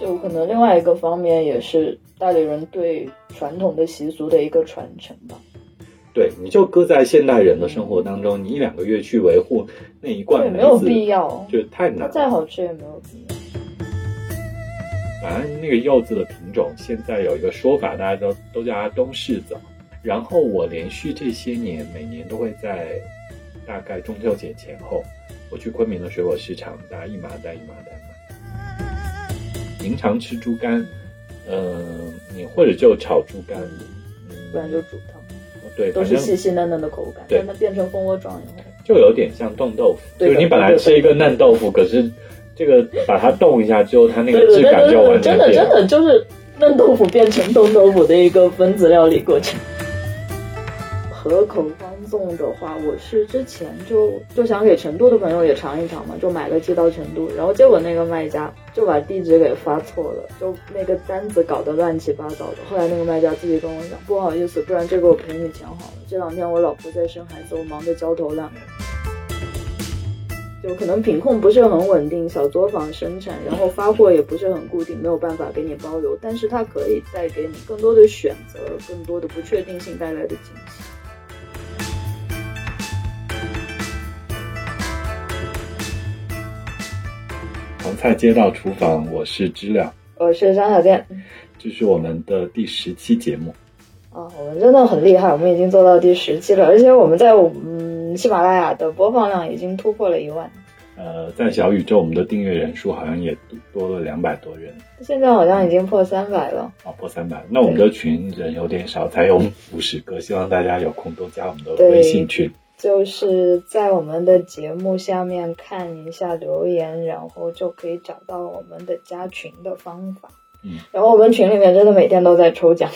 就可能另外一个方面也是大理人对传统的习俗的一个传承吧。对，你就搁在现代人的生活当中，你一两个月去维护那一罐也没有必要，就太难。了再好吃也没有必要。反正那个柚子的品种现在有一个说法，大家都都叫它东柿子。然后我连续这些年，每年都会在大概中秋节前后，我去昆明的水果市场，大家一麻袋一麻袋买。平常吃猪肝，呃，你或者就炒猪肝，不然就煮汤。对，都是细细嫩嫩的口感。对，它变成蜂窝状以后，就有点像冻豆腐。就是你本来吃一个嫩豆腐，可是这个把它冻一下之后，它那个质感就完全变。真的真的就是嫩豆腐变成冻豆腐的一个分子料理过程。河口欢粽的话，我是之前就就想给成都的朋友也尝一尝嘛，就买了寄到成都，然后结果那个卖家就把地址给发错了，就那个单子搞得乱七八糟的。后来那个卖家自己跟我讲，不好意思，不然这个我赔你钱好了。这两天我老婆在生孩子，我忙得焦头烂额，就可能品控不是很稳定，小作坊生产，然后发货也不是很固定，没有办法给你包邮，但是它可以带给你更多的选择，更多的不确定性带来的惊喜。菜街道厨房，我是知了，我是张小健，这是我们的第十期节目。啊，我们真的很厉害，我们已经做到第十期了，而且我们在嗯喜马拉雅的播放量已经突破了一万。呃，在小宇宙，我们的订阅人数好像也多了两百多人，现在好像已经破三百了。哦，破三百，那我们的群人有点少，才有五十个，希望大家有空多加我们的微信群。就是在我们的节目下面看一下留言，然后就可以找到我们的加群的方法。嗯，然后我们群里面真的每天都在抽奖。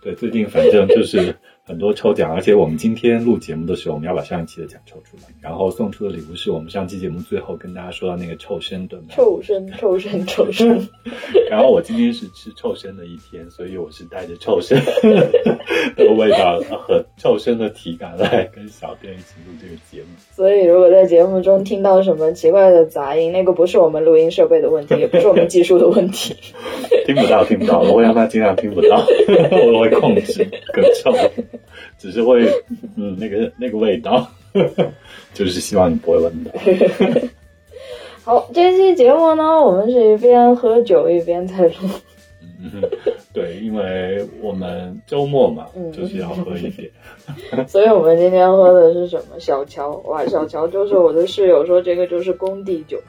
对，最近反正就是。很多抽奖，而且我们今天录节目的时候，我们要把上一期的奖抽出来，然后送出的礼物是我们上期节目最后跟大家说到那个臭参炖臭参，臭参，臭参。然后我今天是吃臭参的一天，所以我是带着臭参 的味道和臭参的体感来跟小编一起录这个节目。所以如果在节目中听到什么奇怪的杂音，那个不是我们录音设备的问题，也不是我们技术的问题。听不到，听不到，我会让他尽量听不到，我会控制更臭。只是会，嗯，那个那个味道，就是希望你不会闻到。好，这期节目呢，我们是一边喝酒一边在录。嗯，对，因为我们周末嘛，就是要喝一点。所以我们今天喝的是什么？小乔，哇，小乔就是我的室友说这个就是工地酒，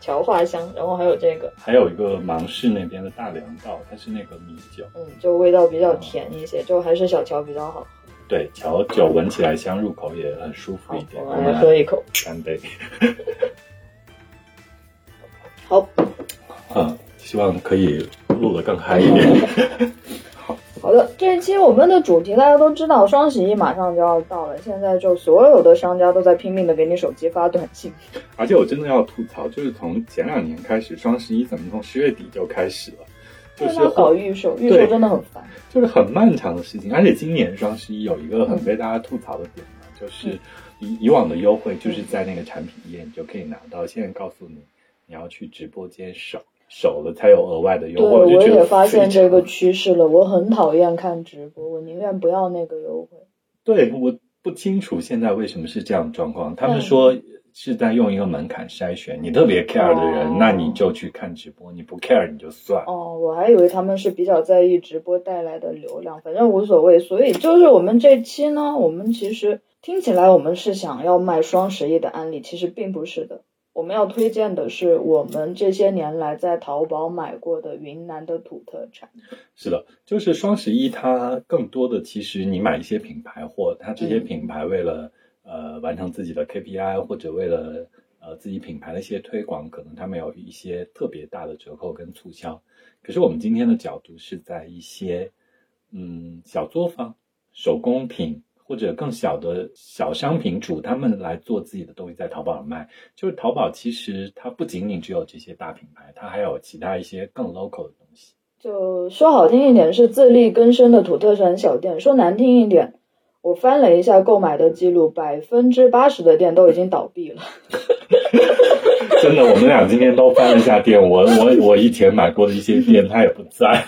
乔花香。然后还有这个，还有一个芒市那边的大粮道，它是那个米酒，嗯，就味道比较甜一些，就还是小乔比较好。对，调酒闻起来香，入口也很舒服一点。我来喝一口，干杯。好，嗯，希望可以录的更嗨一点。好 好的，这一期我们的主题大家都知道，双十一马上就要到了，现在就所有的商家都在拼命的给你手机发短信。而且我真的要吐槽，就是从前两年开始，双十一怎么从十月底就开始了？就是搞预售，预售真的很烦，就是很漫长的事情。而且今年双十一有一个很被大家吐槽的点嘛，就是以以往的优惠就是在那个产品页你就可以拿到，现在告诉你你要去直播间守守了才有额外的优惠。我也发现这个趋势了，我很讨厌看直播，我宁愿不要那个优惠。对，我不清楚现在为什么是这样状况。他们说。是在用一个门槛筛选，你特别 care 的人，那你就去看直播；你不 care 你就算。哦，我还以为他们是比较在意直播带来的流量，反正无所谓。所以就是我们这期呢，我们其实听起来我们是想要卖双十一的案例，其实并不是的。我们要推荐的是我们这些年来在淘宝买过的云南的土特产。是的，就是双十一，它更多的其实你买一些品牌货，它这些品牌为了。呃，完成自己的 KPI 或者为了呃自己品牌的一些推广，可能他们有一些特别大的折扣跟促销。可是我们今天的角度是在一些嗯小作坊、手工品或者更小的小商品主，他们来做自己的东西在淘宝上卖。就是淘宝其实它不仅仅只有这些大品牌，它还有其他一些更 local 的东西。就说好听一点是自力更生的土特产小店，说难听一点。我翻了一下购买的记录，百分之八十的店都已经倒闭了。真的，我们俩今天都翻了一下店，我我我以前买过的一些店，它也不在，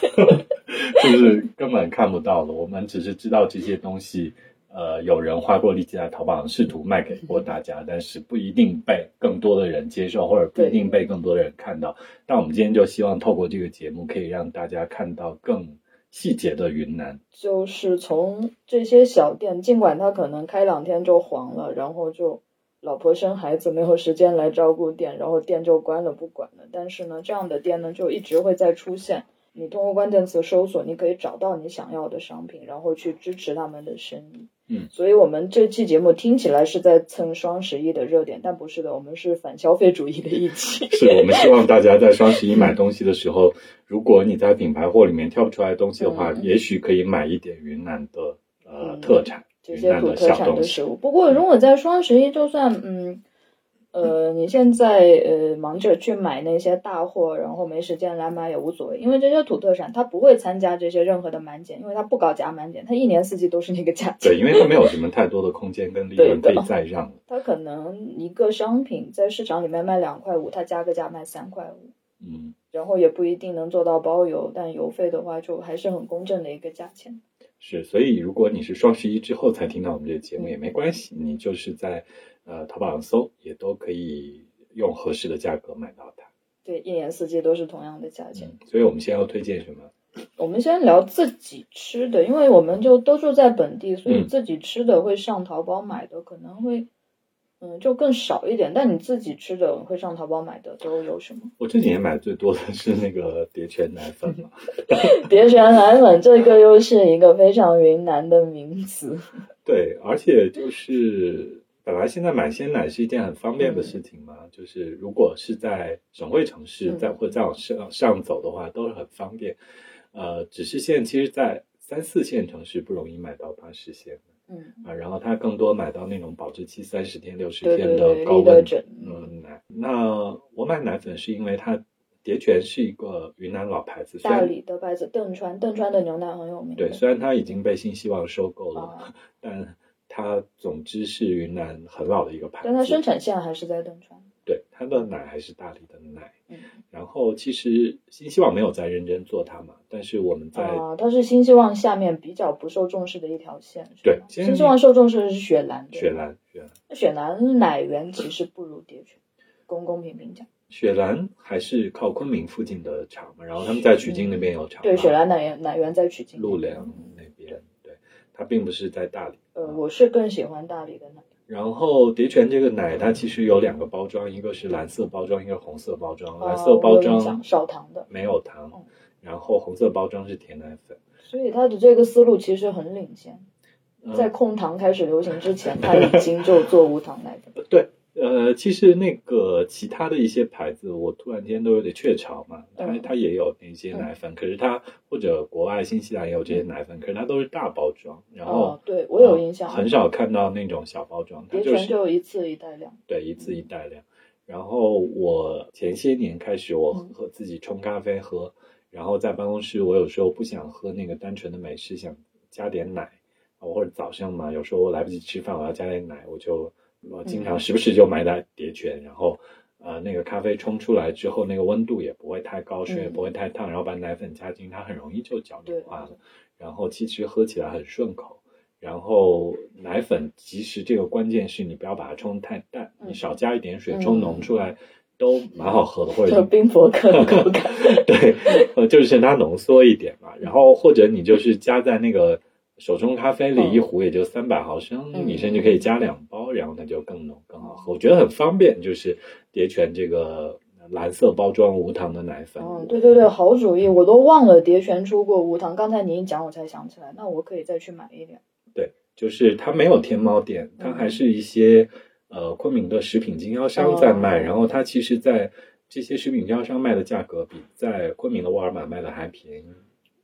就是根本看不到了。我们只是知道这些东西，呃，有人花过力气在淘宝上试图卖给过大家，但是不一定被更多的人接受，或者不一定被更多的人看到。但我们今天就希望透过这个节目，可以让大家看到更细节的云南。就是从这些小店，尽管他可能开两天就黄了，然后就。老婆生孩子没有时间来照顾店，然后店就关了不管了。但是呢，这样的店呢就一直会在出现。你通过关键词搜索，你可以找到你想要的商品，然后去支持他们的生意。嗯，所以我们这期节目听起来是在蹭双十一的热点，但不是的，我们是反消费主义的一期。是我们希望大家在双十一买东西的时候，如果你在品牌货里面挑不出来东西的话，也许可以买一点云南的呃特产。这些土特产的食物。不过，如果在双十一，就算嗯呃，你现在呃忙着去买那些大货，然后没时间来买也无所谓，因为这些土特产它不会参加这些任何的满减，因为它不搞假满减，它一年四季都是那个价钱。对，因为它没有什么太多的空间跟利润可以再让。它可能一个商品在市场里面卖两块五，它加个价卖三块五。嗯。然后也不一定能做到包邮，但邮费的话就还是很公正的一个价钱。是，所以如果你是双十一之后才听到我们这个节目也没关系，你就是在呃淘宝上搜，也都可以用合适的价格买到它。对，一年四季都是同样的价钱。所以我们先要推荐什么？我们先聊自己吃的，因为我们就都住在本地，所以自己吃的会上淘宝买的可能会。嗯，就更少一点。但你自己吃的会上淘宝买的都有什么？我这几年买最多的是那个叠泉奶粉嘛。叠泉奶粉这个又是一个非常云南的名词。对，而且就是本来现在买鲜奶是一件很方便的事情嘛，就是如果是在省会城市，再或再往上上走的话，都是很方便。呃，只是现在其实，在三四线城市不容易买到巴氏鲜。嗯啊，然后他更多买到那种保质期三十天、六十天的高温嗯奶。那我买奶粉是因为它蝶泉是一个云南老牌子，大理的牌子邓川，邓川的牛奶很有名。对，虽然它已经被新希望收购了，但它总之是云南很老的一个牌子。但它生产线还是在邓川。对，它的奶还是大理的奶。嗯。然后其实新希望没有在认真做它嘛，但是我们在啊，它是新希望下面比较不受重视的一条线。对，新希望受重视的是雪兰。雪兰，雪兰。那雪兰奶源其实不如蝶泉，公公平平讲。雪兰还是靠昆明附近的厂嘛，然后他们在曲靖那边有厂。对，雪兰奶源奶源在曲靖。陆良那边，对，它并不是在大理。呃，我是更喜欢大理的奶。然后蝶泉这个奶，它其实有两个包装，一个是蓝色包装，一个红色包装。蓝色包装少糖的，没有糖。然后红色包装是甜奶粉。所以它的这个思路其实很领先，在控糖开始流行之前，它已经就做无糖奶粉。对。呃，其实那个其他的一些牌子，我突然间都有点雀巢嘛，它它也有那些奶粉，可是它或者国外新西兰也有这些奶粉，可是它都是大包装，然后对我有印象，很少看到那种小包装，它就是就一次一袋量，对，一次一袋量。然后我前些年开始，我和自己冲咖啡喝，然后在办公室，我有时候不想喝那个单纯的美式，想加点奶，或者早上嘛，有时候我来不及吃饭，我要加点奶，我就。我经常时不时就买点蝶泉，然后呃那个咖啡冲出来之后，那个温度也不会太高，水也不会太烫，然后把奶粉加进，它很容易就搅凝化了。然后其实喝起来很顺口。然后奶粉其实这个关键是你不要把它冲太淡，你少加一点水冲浓出来都蛮好喝的，或者 冰博客的口感。对，呃就是它浓缩一点嘛。然后或者你就是加在那个。手冲咖啡里一壶也就三百毫升，女生就可以加两包，然后它就更浓更好喝。我觉得很方便，就是叠泉这个蓝色包装无糖的奶粉。嗯，对对对，好主意，我都忘了叠泉出过无糖，刚才你一讲我才想起来，那我可以再去买一点。对，就是它没有天猫店，它还是一些呃昆明的食品经销商在卖，然后它其实，在这些食品经销商卖的价格比在昆明的沃尔玛卖的还便宜。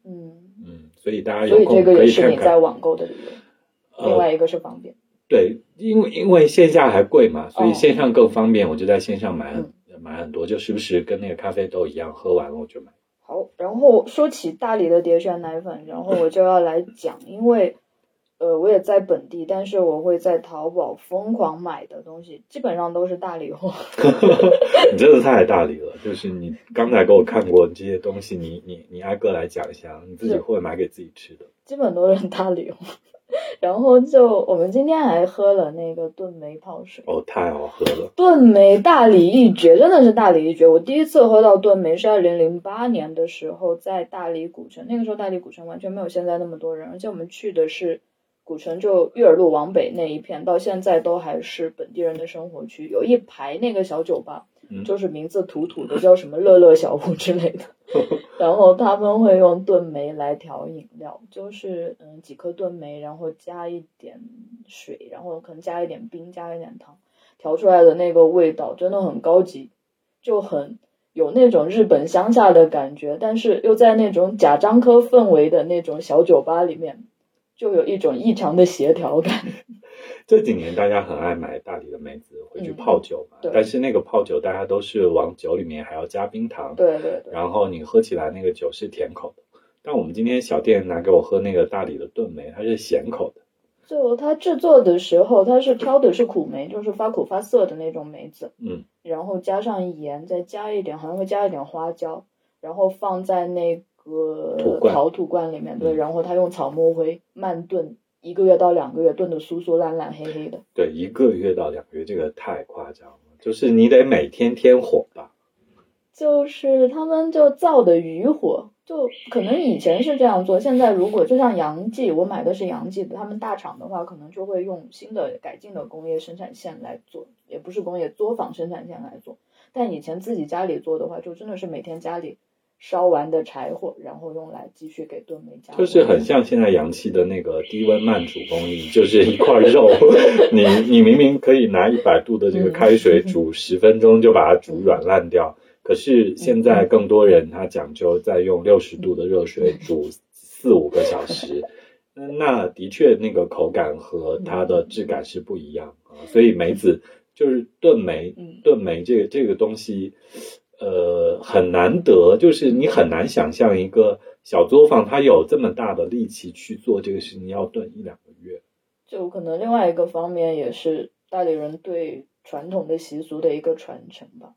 嗯嗯，所以大家有空可以看看。所以这个也是你在网购的理由。另外一个是方便。对，因为因为线下还贵嘛，所以线上更方便。我就在线上买买很多，就时不时跟那个咖啡豆一样，喝完了我就买。好，然后说起大理的叠泉奶粉，然后我就要来讲，因为呃，我也在本地，但是我会在淘宝疯狂买的东西，基本上都是大理货。你真的太大理了，就是你刚才给我看过这些东西，你你你挨个来讲一下，你自己会买给自己吃的？基本都是大理货。然后就我们今天还喝了那个炖梅泡水，哦，太好喝了！炖梅大理一绝，真的是大理一绝。我第一次喝到炖梅是二零零八年的时候，在大理古城，那个时候大理古城完全没有现在那么多人，而且我们去的是古城，就玉儿路往北那一片，到现在都还是本地人的生活区，有一排那个小酒吧。就是名字土土的，叫什么乐乐小屋之类的。然后他们会用炖梅来调饮料，就是嗯几颗炖梅，然后加一点水，然后可能加一点冰，加一点糖，调出来的那个味道真的很高级，就很有那种日本乡下的感觉，但是又在那种贾樟柯氛围的那种小酒吧里面，就有一种异常的协调感。这几年大家很爱买大理的梅子回去泡酒嘛，但是那个泡酒大家都是往酒里面还要加冰糖，对对对，然后你喝起来那个酒是甜口的。但我们今天小店拿给我喝那个大理的炖梅，它是咸口的。就它制作的时候，它是挑的是苦梅，就是发苦发涩的那种梅子，嗯，然后加上盐，再加一点，好像会加一点花椒，然后放在那个陶土罐里面，对，然后他用草木灰慢炖。一个月到两个月炖的酥酥烂烂黑黑的，对，一个月到两个月这个太夸张了，就是你得每天添火吧。就是他们就造的余火，就可能以前是这样做，现在如果就像杨记，我买的是杨记的，他们大厂的话，可能就会用新的改进的工业生产线来做，也不是工业作坊生产线来做，但以前自己家里做的话，就真的是每天家里。烧完的柴火，然后用来继续给炖梅加。就是很像现在洋气的那个低温慢煮工艺，就是一块肉，你你明明可以拿一百度的这个开水煮十分钟就把它煮软烂掉，可是现在更多人他讲究在用六十度的热水煮四五个小时，那的确那个口感和它的质感是不一样啊。所以梅子就是炖梅，炖梅这个这个东西。呃，很难得，就是你很难想象一个小作坊，它有这么大的力气去做这个事情，要炖一两个月。就可能另外一个方面也是大理人对传统的习俗的一个传承吧。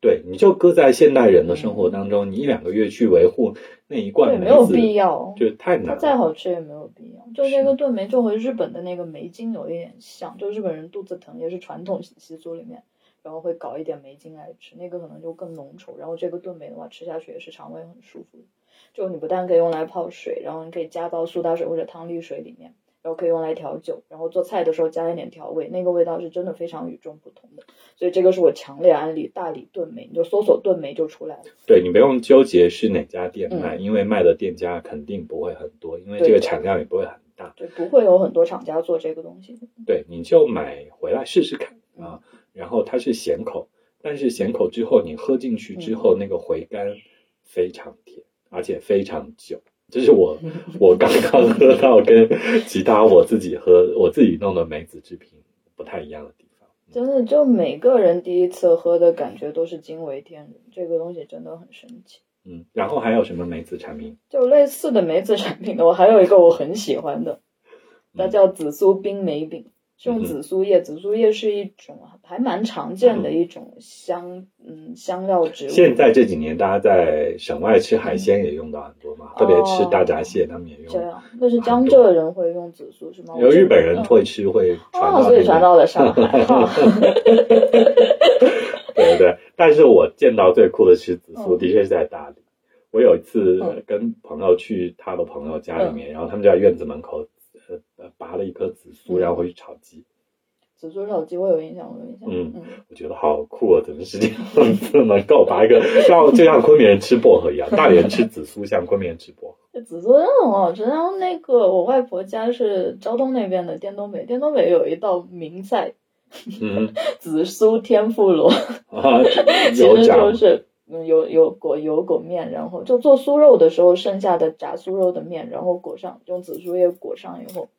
对，你就搁在现代人的生活当中，你一两个月去维护那一罐梅子，没有必要，就太难。它再好吃也没有必要。就那个炖梅，就和日本的那个梅精有一点像，就日本人肚子疼也是传统习俗里面。然后会搞一点梅精来吃，那个可能就更浓稠。然后这个炖梅的话，吃下去也是肠胃很舒服的。就你不但可以用来泡水，然后你可以加到苏打水或者汤力水里面，然后可以用来调酒，然后做菜的时候加一点调味，那个味道是真的非常与众不同的。所以这个是我强烈安利大理炖梅，你就搜索炖梅就出来了。对你不用纠结是哪家店卖，因为卖的店家肯定不会很多，因为这个产量也不会很大。对，不会有很多厂家做这个东西。对，你就买回来试试看啊。然后它是咸口，但是咸口之后你喝进去之后，那个回甘非常甜，而且非常久。这是我 我刚刚喝到跟其他我自己喝我自己弄的梅子制品不太一样的地方。真的，就每个人第一次喝的感觉都是惊为天人，这个东西真的很神奇。嗯，然后还有什么梅子产品？就类似的梅子产品的，我还有一个我很喜欢的，它叫紫苏冰梅饼。用紫苏叶，紫苏叶是一种还蛮常见的一种香，嗯，香料植物。现在这几年，大家在省外吃海鲜也用到很多嘛，特别吃大闸蟹，他们也用。这样，那是江浙人会用紫苏是吗？有日本人会吃，会传到。所以传到了上海。对对对，但是我见到最酷的吃紫苏，的确是在大理。我有一次跟朋友去他的朋友家里面，然后他们就在院子门口。呃，拔了一颗紫苏，然后回去炒鸡。紫苏炒鸡，我有印象，我有印象。嗯嗯，我觉得好酷啊！怎么是这样子能够拔一个，像就像昆明人吃薄荷一样，大连吃紫苏像昆明人吃薄荷。紫苏真的很好吃。然后那个我外婆家是昭东那边的滇东北，滇东北有一道名菜，嗯，紫苏天妇罗，啊 其实就是。嗯，有有裹有裹面，然后就做酥肉的时候剩下的炸酥肉的面，然后裹上用紫苏叶裹上以后，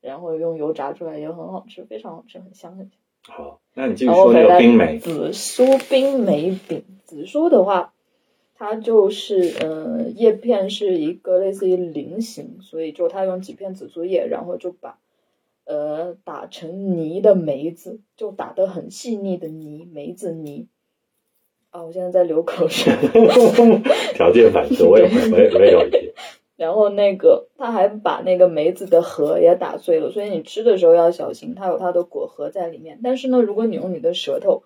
然后用油炸出来也很好吃，非常好吃，很香很香。好，那你继续说那个冰梅。紫苏冰梅饼，紫苏的话，它就是呃叶片是一个类似于菱形，所以就它用几片紫苏叶，然后就把呃打成泥的梅子，就打得很细腻的泥梅子泥。啊，我现在在流口水。条件反射，我也我也我也有一点。然后那个他还把那个梅子的核也打碎了，所以你吃的时候要小心，它有它的果核在里面。但是呢，如果你用你的舌头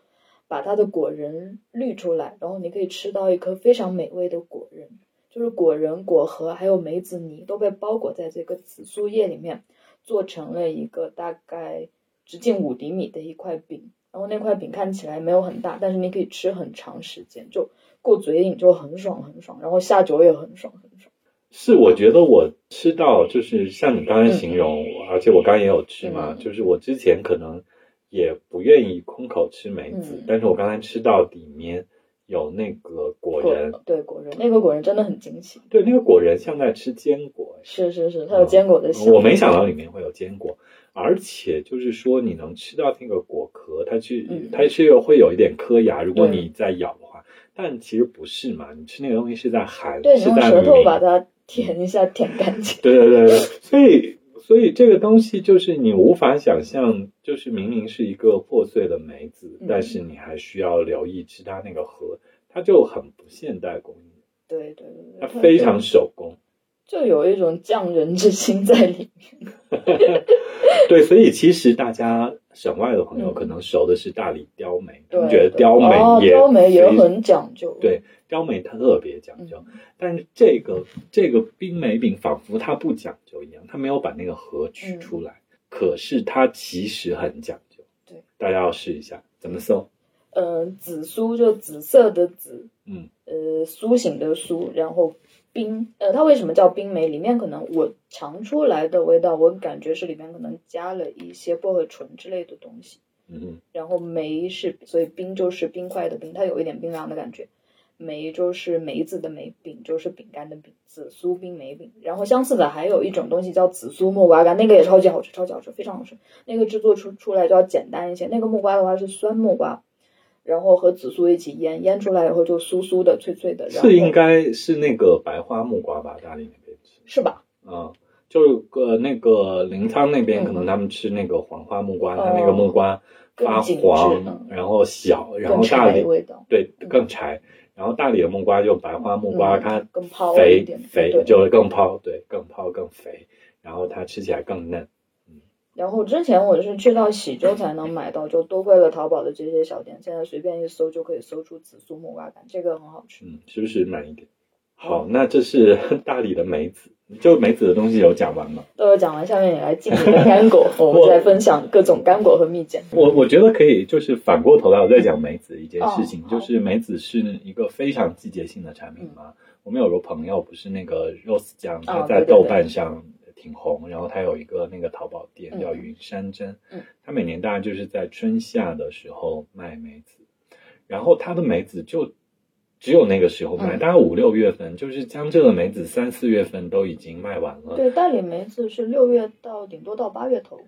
把它的果仁滤出来，然后你可以吃到一颗非常美味的果仁，就是果仁、果核还有梅子泥都被包裹在这个紫苏叶里面，做成了一个大概直径五厘米的一块饼。然后那块饼看起来没有很大，但是你可以吃很长时间，就过嘴瘾就很爽很爽，然后下酒也很爽很爽。是，我觉得我吃到就是像你刚才形容，而且我刚刚也有吃嘛，就是我之前可能也不愿意空口吃梅子，但是我刚才吃到里面有那个果仁，对果仁，那个果仁真的很惊喜，对那个果仁像在吃坚果，是是是，它有坚果的香，我没想到里面会有坚果，而且就是说你能吃到那个果壳，它去它是会有一点颗牙，如果你在咬的话，但其实不是嘛，你吃那个东西是在含，对，用舌头把它。舔一下，舔干净。对对对对，所以所以这个东西就是你无法想象，就是明明是一个破碎的梅子，但是你还需要留意其他那个核，它就很不现代工艺。对对对，它非常手工，就有一种匠人之心在里面。对，所以其实大家省外的朋友可能熟的是大理雕梅，他们觉得雕梅也雕梅也很讲究。对。雕梅它特别讲究，但是这个这个冰梅饼仿佛它不讲究一样，它没有把那个核取出来，可是它其实很讲究。对，大家要试一下，怎么搜？呃，紫苏就紫色的紫，嗯，呃，苏醒的苏，然后冰，呃，它为什么叫冰梅？里面可能我尝出来的味道，我感觉是里面可能加了一些薄荷醇之类的东西。嗯，然后梅是，所以冰就是冰块的冰，它有一点冰凉的感觉。梅就是梅子的梅，饼就是饼干的饼，紫苏冰梅饼。然后相似的还有一种东西叫紫苏木瓜干，那个也超级好吃，超级好吃，非常好吃。那个制作出出来就要简单一些。那个木瓜的话是酸木瓜，然后和紫苏一起腌，腌出来以后就酥酥的、脆脆的。是应该是那个白花木瓜吧？大理那边吃是吧？嗯，就个那个临沧那边可能他们吃那个黄花木瓜，它那个木瓜发黄，然后小，然后大理对更柴。然后大理的木瓜就白花木瓜，它肥肥就会更泡，对，更泡更肥，然后它吃起来更嫩。嗯。然后之前我是去到喜洲才能买到，就多亏了淘宝的这些小店，现在随便一搜就可以搜出紫苏木瓜干，这个很好吃。嗯，是不是慢一点？好，那这是 大理的梅子。就梅子的东西有讲完吗？都有讲完，下面也来进你的干果，我们再分享各种干果和蜜饯。我我觉得可以，就是反过头来我再讲梅子一件事情，就是梅子是一个非常季节性的产品嘛。我们有个朋友不是那个 Rose 酱，他在豆瓣上挺红，然后他有一个那个淘宝店叫云山珍，他每年大概就是在春夏的时候卖梅子，然后他的梅子就。只有那个时候卖，大概五六月份，就是江浙的梅子三四月份都已经卖完了。对，大理梅子是六月到顶多到八月头。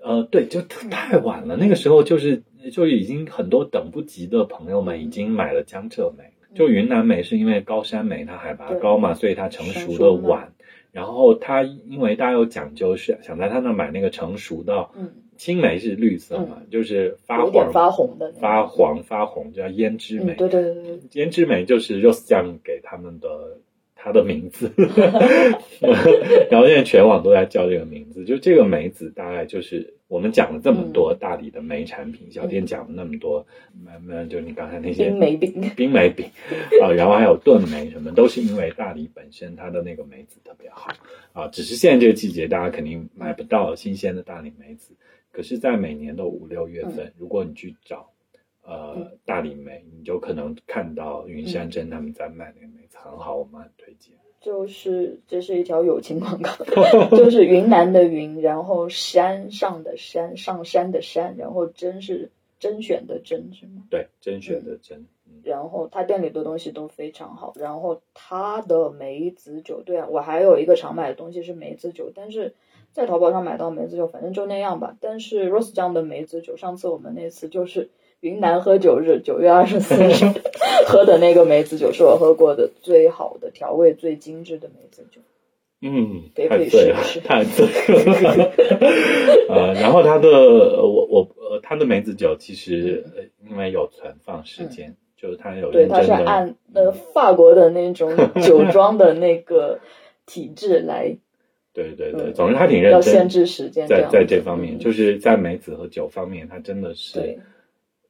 呃，对，就太晚了。那个时候就是就已经很多等不及的朋友们已经买了江浙梅。就云南梅是因为高山梅它海拔高嘛，所以它成熟的晚。然后它因为大家有讲究，是想在他那买那个成熟的。嗯。青梅是绿色嘛，就是发黄发红的，发黄发红叫胭脂梅。对对对对，胭脂梅就是 Rose 酱给他们的它的名字，然后现在全网都在叫这个名字。就这个梅子，大概就是我们讲了这么多大理的梅产品，小店讲了那么多，慢慢就你刚才那些冰梅饼、冰梅饼啊，然后还有炖梅什么，都是因为大理本身它的那个梅子特别好啊。只是现在这个季节，大家肯定买不到新鲜的大理梅子。可是，在每年的五六月份，如果你去找，呃，大理梅，你就可能看到云山珍他们在卖那个梅子，很好，我们很推荐。就是这是一条友情广告，就是云南的云，然后山上的山，上山的山，然后甄是甄选的甄，是吗？对，甄选的甄。然后他店里的东西都非常好，然后他的梅子酒，对啊，我还有一个常买的东西是梅子酒，但是。在淘宝上买到梅子酒，反正就那样吧。但是 Rose 酱的梅子酒，上次我们那次就是云南喝酒日九月二十四日 喝的那个梅子酒，是我喝过的最好的调味最精致的梅子酒。嗯，太醉了太醉了。呃，然后它的我我呃，它的梅子酒其实呃因为有存放时间，就是它有嗯对，它是按呃法国的那种酒庄的那个体制来，对对对，嗯总之他挺认真，要限制时间这在在这方面，嗯就是在梅子和酒方面，他真的是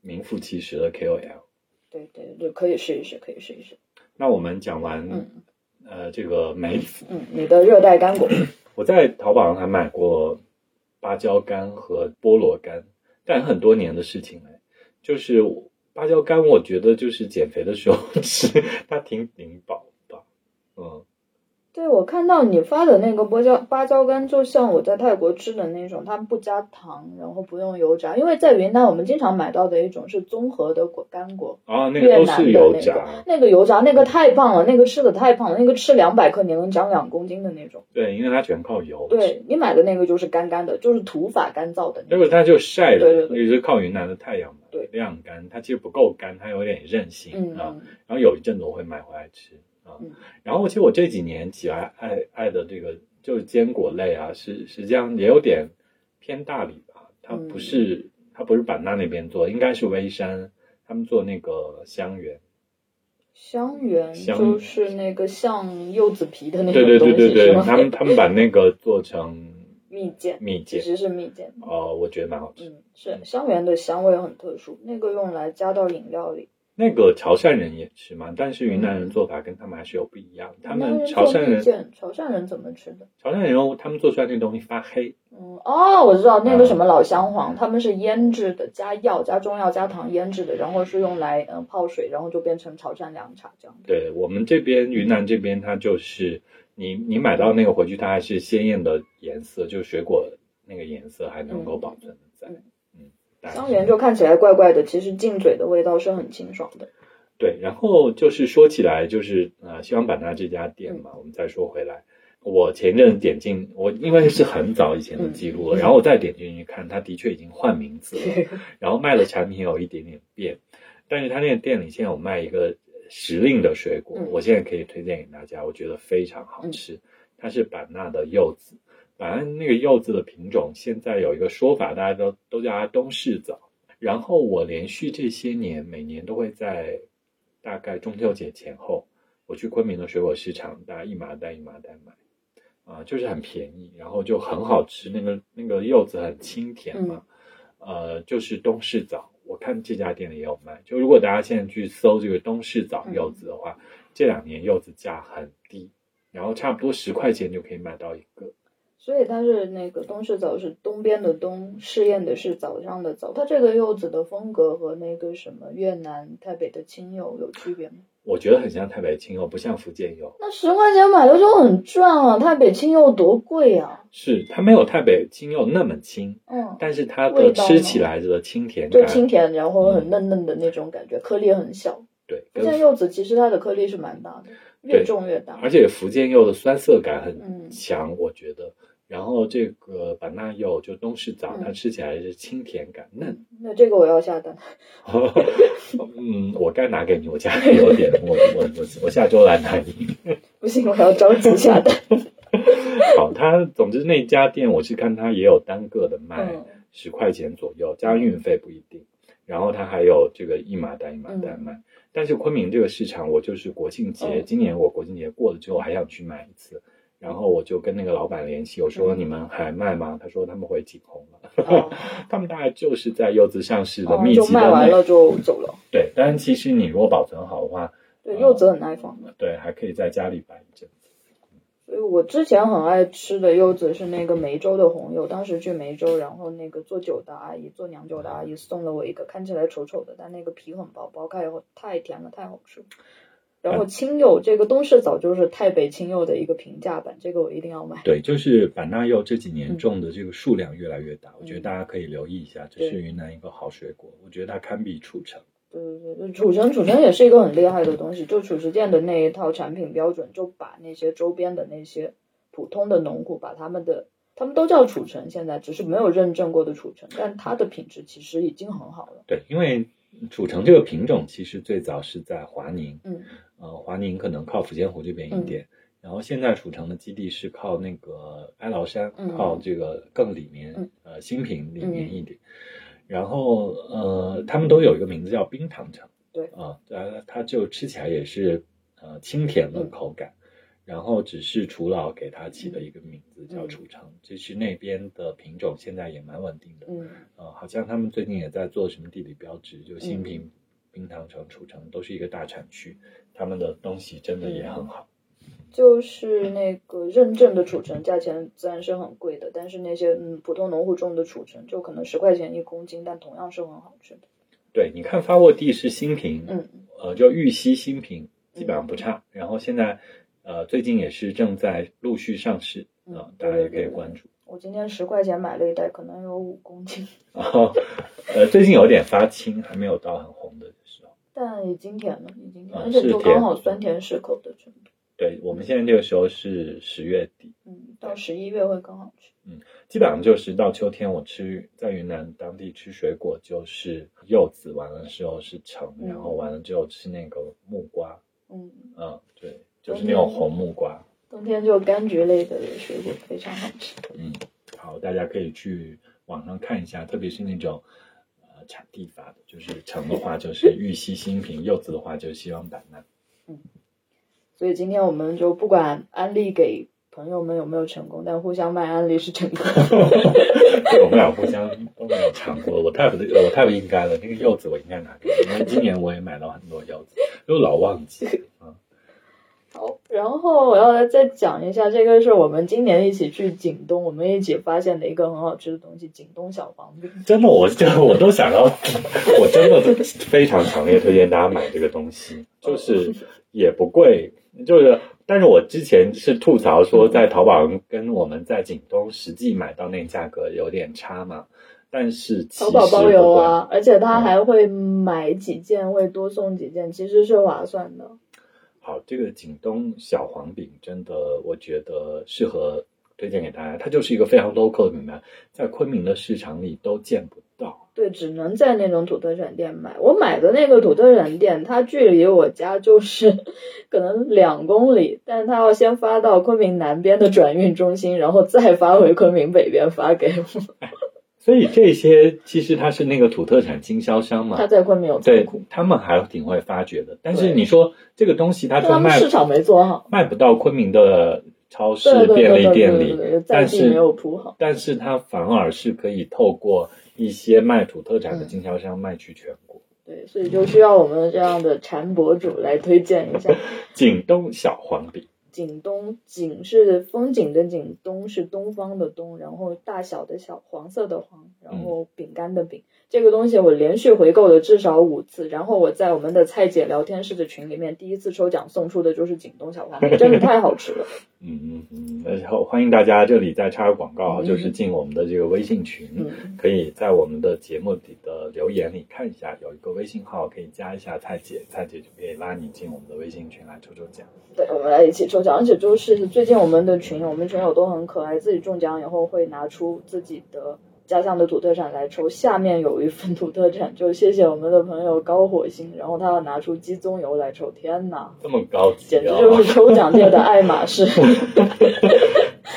名副其实的 KOL。对对对，可以试一试，可以试一试。那我们讲完、嗯呃这个梅子，嗯，你的热带干果，我在淘宝上还买过芭蕉干和菠萝干，但很多年的事情了。就是芭蕉干，我觉得就是减肥的时候 吃，它挺顶饱的。嗯，对我看到你发的那个芭蕉芭蕉干，就像我在泰国吃的那种，他们不加糖，然后不用油炸，因为在云南我们经常买到的一种是综合的果干果，啊，那个都是油炸，个那个油炸那个太棒了，那个吃的太胖了，那个吃两百克你能长两公斤的那种。对，因为它全靠油。对你买的那个就是干干的，就是土法干燥的那个它就晒的，对对对也是靠云南的太阳嘛，对晾干，它其实不够干，它有点韧性、啊。嗯，然后有一阵子我会买回来吃啊。嗯然后其实我这几年喜爱爱爱的这个就是坚果类啊，是实际上也有点偏大理吧，它嗯不是、它不是版纳那边做，应该是微山他们做那个香橼。香橼就是那个像柚子皮的那对对种东西，对对对，是吗？他们他们把那个做成蜜饯，蜜饯，其实是蜜饯。哦，我觉得蛮好吃。嗯，是香橼的香味很特殊，那个用来加到饮料里。那个潮汕人也吃嘛，但是云南人做法跟他们还是有不一样。他们潮汕人，潮汕人怎么吃的？潮汕人他们做出来那东西发黑，嗯，哦，我知道那个嗯什么老姜黄，他们是腌制的，加药、加中药、加糖腌制的，然后是用来嗯、呃泡水，然后就变成潮汕凉茶这样。对我们这边云南这边，它就是你你买到那个回去，它还是鲜艳的颜色，就是水果那个颜色还能够保存在。香橼就看起来怪怪的，其实进嘴的味道是很清爽的。对，然后就是说起来，就是呃，西双版纳这家店嗯。嘛，我们再说回来，我前阵点进，我因为是很早以前的记录了，嗯然后我再点进去看，它的确已经换名字了，然后卖的产品有一点点变，但是它那个店里现在有卖一个时令的水果，嗯。我现在可以推荐给大家，我觉得非常好吃，它是版纳的柚子，版纳那个柚子的品种现在有一个说法，大家都都叫它东市枣。然后我连续这些年，每年都会在大概中秋节前后，我去昆明的水果市场，大家一麻袋一麻袋买，啊、就是很便宜，然后就很好吃，那个那个柚子很清甜嘛，呃，就是东市枣，我看这家店里也有卖。就如果大家现在去搜这个东市枣柚子的话，这两年柚子价很低，然后差不多十块钱就可以买到一个。所以它是那个东市枣是东边的东，试验的是早上的早。它这个柚子的风格和那个什么越南台北的青柚有区别吗？我觉得很像台北青柚，不像福建柚。那十块钱买的就很赚啊！台北青柚多贵啊！是它没有台北青柚那么轻，嗯，但是它的吃起来的清甜就感，清甜，然后很嫩嫩的那种感觉，颗粒很小。对，福建柚子其实它的颗粒是蛮大的，越对重越大。而且福建柚的酸涩感很嗯强，我觉得。然后这个版纳柚就东市枣，嗯它吃起来是清甜感嫩。那这个我要下单。嗯，我该拿给你，我家里有点，我我我我下周来拿你。不行，我要着急下单。好，它总之那家店我是看它也有单个的卖嗯十块钱左右，加上运费不一定。然后它还有这个一码单一码单卖。但是昆明这个市场，我就是国庆节，嗯今年我国庆节过了之后还想去买一次。然后我就跟那个老板联系，我说嗯你们还卖吗？他说他们会停红了。哦 他们大概就是在柚子上市的哦就密集的那卖完了就走了。对，但是其实你如果保存好的话，对，嗯柚子很耐放的。对，还可以在家里摆一阵子。所以我之前很爱吃的柚子是那个梅州的红柚，当时去梅州，然后那个做酒的阿姨，做酿酒的阿姨送了我一个，看起来丑丑的，但那个皮很薄，剥开以后太甜了，太好吃了。然后青柚，这个东市早就是太北青柚的一个平价版，这个我一定要买。对，就是版纳柚这几年嗯种的这个数量越来越大，我觉得嗯大家可以留意一下，这是云南一个好水果，我觉得它堪比楚橙。对对对，储存储存也是一个很厉害的东西，就褚时健的那一套产品标准，就把那些周边的那些普通的农户，把他们的他们都叫褚橙，现在只是没有认证过的褚橙，但它的品质其实已经很好了。对，因为楚橙这个品种其实最早是在华宁，嗯呃，华宁可能靠抚仙湖这边一点，然后现在楚城的基地是靠那个哀牢山，嗯。靠这个更里面，嗯呃，新平里面一点。然后呃，他们都有一个名字叫冰糖橙，对。啊，它它就吃起来也是呃清甜的嗯。口感。然后只是楚老给它起的一个名字叫嗯楚城，其实那边的品种现在也蛮稳定的，嗯。呃，好像他们最近也在做什么地理标志，就新嗯。平、冰糖城、楚城都是一个大产区，他们的东西真的也很好。就是那个认证的储存，价钱自然是很贵的，但是那些嗯普通农户种的储存，就可能十块钱一公斤，但同样是很好吃的。对，你看发货地是新品，嗯呃，叫玉溪新品，基本上不差。然后现在呃最近也是正在陆续上市，嗯啊、对大家也可以对对关注。我今天十块钱买了一袋，可能有五公斤，然 后呃最近有点发青，还没有到很红的。但已经甜了，已经甜，了而且就刚好酸甜适口的程度。对我们现在这个时候是十月底，嗯，到十一月会更好吃。嗯基本上就是到秋天，我吃在云南当地吃水果就是柚子，完了之后是橙，嗯然后完了之后吃那个木瓜，嗯，嗯，对，就是那种红木瓜。冬天就柑橘类的水果非常好吃。嗯，好，大家可以去网上看一下，特别是那种呃产地发的，就是橙的话就是玉溪新平，柚子的话就是西双版纳。嗯所以今天我们就不管安利给朋友们有没有成功，但互相卖安利是成功。对，我们俩互相都没有尝过，我太不我太不应该了。那个柚子我应该拿给你，因为今年我也买到很多柚子，又老忘记。嗯，好，然后我要再讲一下，这个是我们今年一起去景东，我们一起发现的一个很好吃的东西——景东小黄饼。真的，我这我都想要，我真的非常强烈推荐大家买这个东西，就是也不贵，就是。但是我之前是吐槽说，在淘宝跟我们在景东实际买到那个价格有点差嘛，但是其实淘宝包邮啊，而且他还会买几件，会多送几件，其实是划算的。好，这个景东小黄饼真的，我觉得适合推荐给大家。它就是一个非常 local 的品牌，在昆明的市场里都见不到。对，只能在那种土特产店买。我买的那个土特产店，它距离我家就是可能两公里，但是它要先发到昆明南边的转运中心，然后再发回昆明北边发给我。所以这些其实它是那个土特产经销商嘛他，在昆明有仓对，他们还挺会发掘的。但是你说这个东西他就卖们市场没做好。卖不到昆明的超市便利店里但是没有铺好。但是它反而是可以透过一些卖土特产的嗯经销商卖去全国。对，所以就需要我们这样的馋博主来推荐一下。景东小黄饼。景东景是风景的景，东是东方的东，然后大小的小，黄色的黄，然后饼干的饼。这个东西我连续回购了至少五次，然后我在我们的蔡姐聊天室的群里面，第一次抽奖送出的就是景东小黄饼，真的太好吃了。嗯 嗯嗯，然后欢迎大家这里再插个广告就是进我们的这个微信群，嗯，可以在我们的节目里的留言里看一下，有一个微信号可以加一下蔡姐，蔡姐就可以拉你进我们的微信群来抽抽奖。对，我们来一起抽奖，而且就是最近我们的群，我们群友都很可爱，自己中奖以后会拿出自己的家乡的土特产来抽。下面有一份土特产，就谢谢我们的朋友高火星，然后他要拿出鸡枞油来抽，天哪！这么高级、简直啊，就是抽奖界的爱马仕。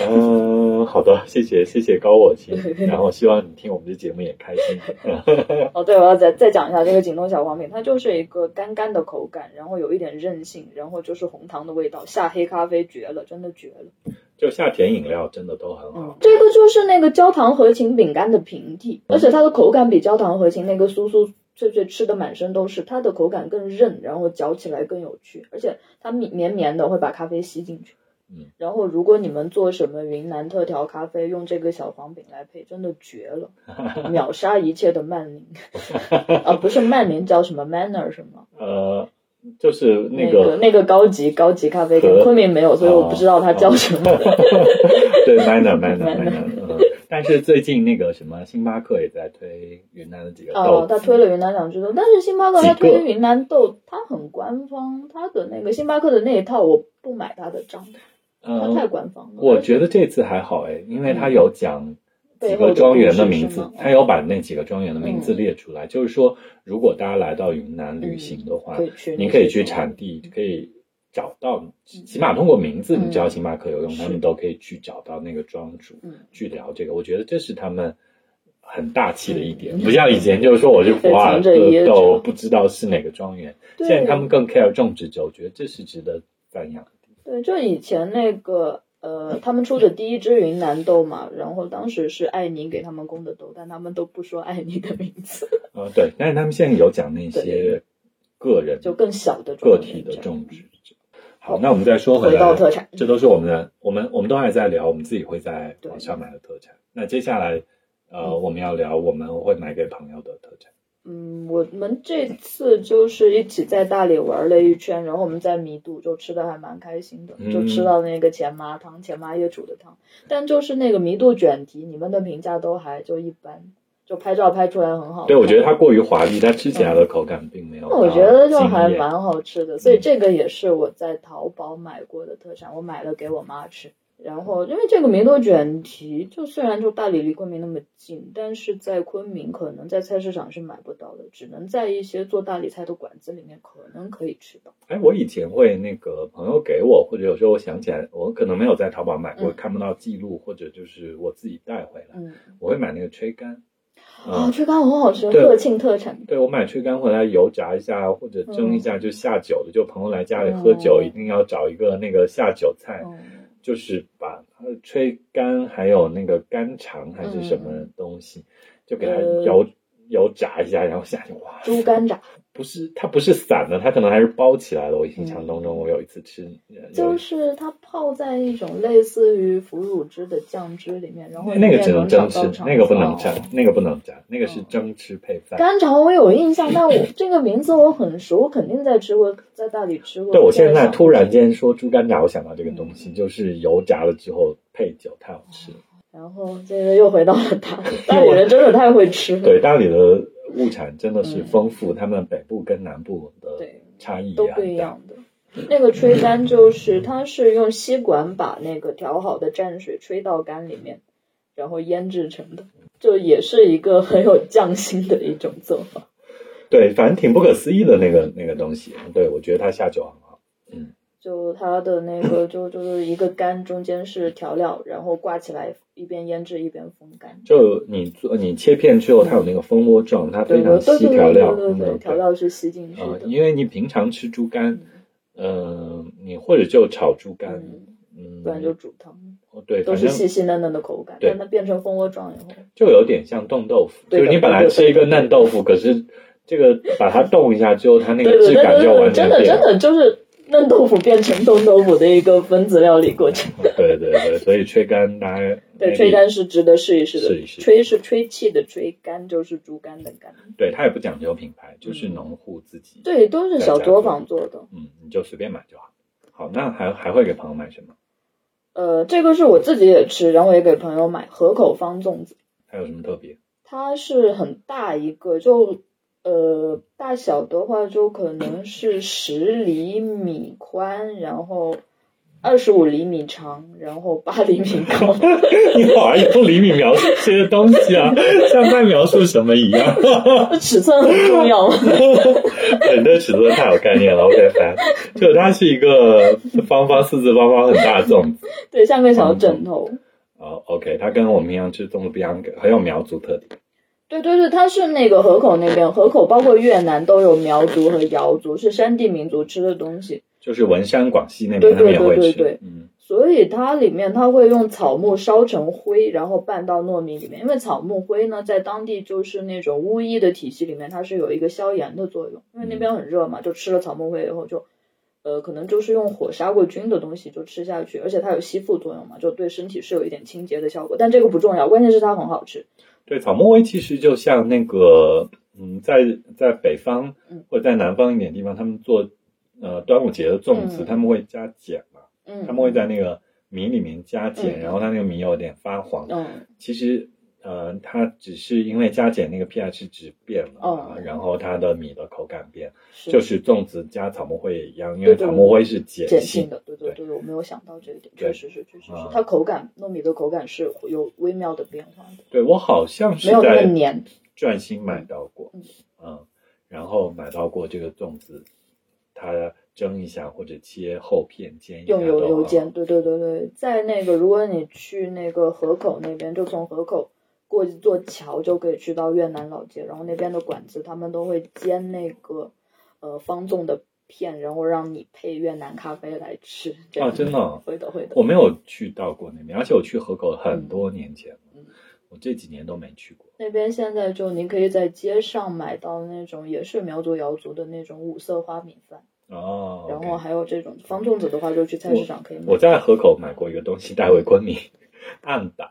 嗯，好的，谢谢谢谢高火星，然后希望你听我们的节目也开心。哦，对，我要再再讲一下这个锦东小黄饼，它就是一个干干的口感，然后有一点韧性，然后就是红糖的味道，下黑咖啡绝了，真的绝了。就夏甜饮料真的都很嗯好，，这个就是那个焦糖合情饼干的平替，而且它的口感比焦糖合情那个酥酥脆脆吃的满身都是，它的口感更韧，然后嚼起来更有趣，而且它绵绵绵的会把咖啡吸进去。嗯，然后如果你们做什么云南特调咖啡，用这个小黄饼来配，真的绝了，秒杀一切的曼宁。啊，不是曼宁，叫什么 Manner 什么？呃，就是那那个那个高级高级咖啡店，昆明没有，所以我不知道它叫什么。对，manner manner Manner manner，嗯，但是最近那个什么星巴克也在推云南的几个豆哦，他推了云南两只豆，但是星巴克他推云南豆，他很官方，他的那个星巴克的那一套我不买他的账，他太嗯，官方了。我觉得这次还好哎，因为他有讲几个庄园的名字，他有把那几个庄园的名字列出来。就是说，如果大家来到云南旅行的话，你可以去产地，可以找到，起码通过名字，你知道星巴克有用，他们都可以去找到那个庄主，去聊这个。我觉得这是他们很大气的一点，不像以前就是说我去普洱都不知道是哪个庄园，现在他们更 care 种植者，我觉得这是值得赞扬的。对，就以前那个。呃，他们出的第一支云南豆嘛，然后当时是艾宁给他们供的豆，但他们都不说艾宁的名字。呃，对，但是他们现在有讲那些个人，就更小的个体的种植。好，那我们再说回来，特产，这都是我们的，我们我们都还在聊我们自己会在网上买的特产。那接下来，呃，我们要聊我们会买给朋友的特产。嗯，我们这次就是一起在大理玩了一圈，然后我们在弥渡就吃的还蛮开心的，就吃到那个钱麻汤，钱麻叶煮的汤。但就是那个弥渡卷蹄，你们的评价都还就一般，就拍照拍出来很好。对，我觉得它过于华丽，但吃起来的口感并没有。我觉得就还蛮好吃的，所以这个也是我在淘宝买过的特产，我买了给我妈吃。然后，因为这个弥陀卷蹄，就虽然就大理离昆明那么近，但是在昆明可能在菜市场是买不到的，只能在一些做大理菜的馆子里面可能可以吃到。哎，我以前会那个朋友给我，或者有时候我想起来，我可能没有在淘宝买过，看不到记录，或者就是我自己带回来，我会买那个吹干。啊，吹干很好吃，乐庆特产。对，我买吹干回来油炸一下或者蒸一下就下酒的，就朋友来家里喝酒，一定要找一个那个下酒菜。就是把它的吹干，还有那个干肠还是什么东西，就给它油油炸一下，然后下去哇，猪肝炸。不是，它不是散的，它可能还是包起来的。我印象当中，我有一次吃，就是它泡在一种类似于腐乳汁的酱汁里面，然后那个只能蒸吃，那个不能蘸，那个不能蘸，那个是蒸吃配饭。干肠我有印象，但我这个名字我很熟，我肯定在吃过，在大理吃过。对，我现在突然间说猪肝炸，我想到这个东西，就是油炸了之后配酒，太好吃了。然后这个又回到了大理，大理人真的太会吃了。对，大理的。物产真的是丰富，他们北部跟南部的差异都不一样的。那个吹干就是它是用吸管把那个调好的蘸水吹到干里面，然后腌制成的，就也是一个很有匠心的一种做法。对，反正挺不可思议的那个那个东西。对，我觉得它下酒很好。嗯。就它的那个，就就是一个干，中间是调料，然后挂起来，一边腌制一边风干。就你做你切片之后，它有那个蜂窝状，它非常吸调料。对对对，调料是吸进去的。因为你平常吃猪肝，嗯，你或者就炒猪肝，嗯，不然就煮汤。哦，对，都是细细嫩嫩的口感。但它变成蜂窝状以后，就有点像冻豆腐。就是你本来吃一个嫩豆腐，可是这个把它冻一下之后，它那个质感就完全变了。真的，真的就是。嫩豆腐变成冻豆腐的一个分子料理过程。对对对，所以吹干大家对吹干是值得试一试的。试一试。吹是吹气的吹，干就是猪肝的肝。对，它也不讲究品牌，就是农户自己。对，都是小作坊做的。嗯，你就随便买就好。好，那还还会给朋友买什么？呃，这个是我自己也吃，然后也给朋友买河口方粽子。它有什么特别？它是很大一个，就。呃，大小的话就可能是十厘米宽，然后二十五厘米长，然后八厘米高。你好爱用厘米描述这些东西啊，像在描述什么一样。尺寸很重要吗？你 对尺寸太有概念了。OK，翻，就它是一个方方四四方方很大的粽子，对，像个小枕头。哦，OK，它跟我们一样吃粽子不一样，很有苗族特点。对对对，它是那个河口那边，河口包括越南都有苗族和瑶族，是山地民族吃的东西。就是文山、广西那边他们也会吃。嗯，所以它里面它会用草木烧成灰，然后拌到糯米里面。因为草木灰呢，在当地就是那种巫医的体系里面，它是有一个消炎的作用。因为那边很热嘛，就吃了草木灰以后，就呃，可能就是用火杀过菌的东西就吃下去，而且它有吸附作用嘛，就对身体是有一点清洁的效果。但这个不重要，关键是它很好吃。对草木灰其实就像那个，嗯，在在北方或者在南方一点地方，他们做呃端午节的粽子，他们会加碱嘛，他们会在那个米里面加碱，然后它那个米有点发黄。嗯，其实呃，它只是因为加减那个 pH 值变了，然后它的米的口感变，就是粽子加草木灰也一样，因为草木灰是碱性的。对对对，我没有想到这一点，确实是，确实是啊，它口感糯米的口感是有微妙的变化的，对我好像是没有那在么粘。转心买到过嗯，嗯，然后买到过这个粽子，它蒸一下或者切厚片煎一下用油油煎，对对对对，在那个如果你去那个河口那边，就从河口过一座桥就可以去到越南老街，然后那边的馆子他们都会煎那个呃方粽的片，然后让你配越南咖啡来吃。这样啊，真的哦、会的会的。我没有去到过那边，而且我去河口很多年前了，嗯我这几年都没去过。那边现在就您可以在街上买到那种也是苗族瑶族的那种五色花米饭，哦，然后还有这种方粽子的话，就去菜市场可以买。我在河口买过一个东西带回昆明，案板，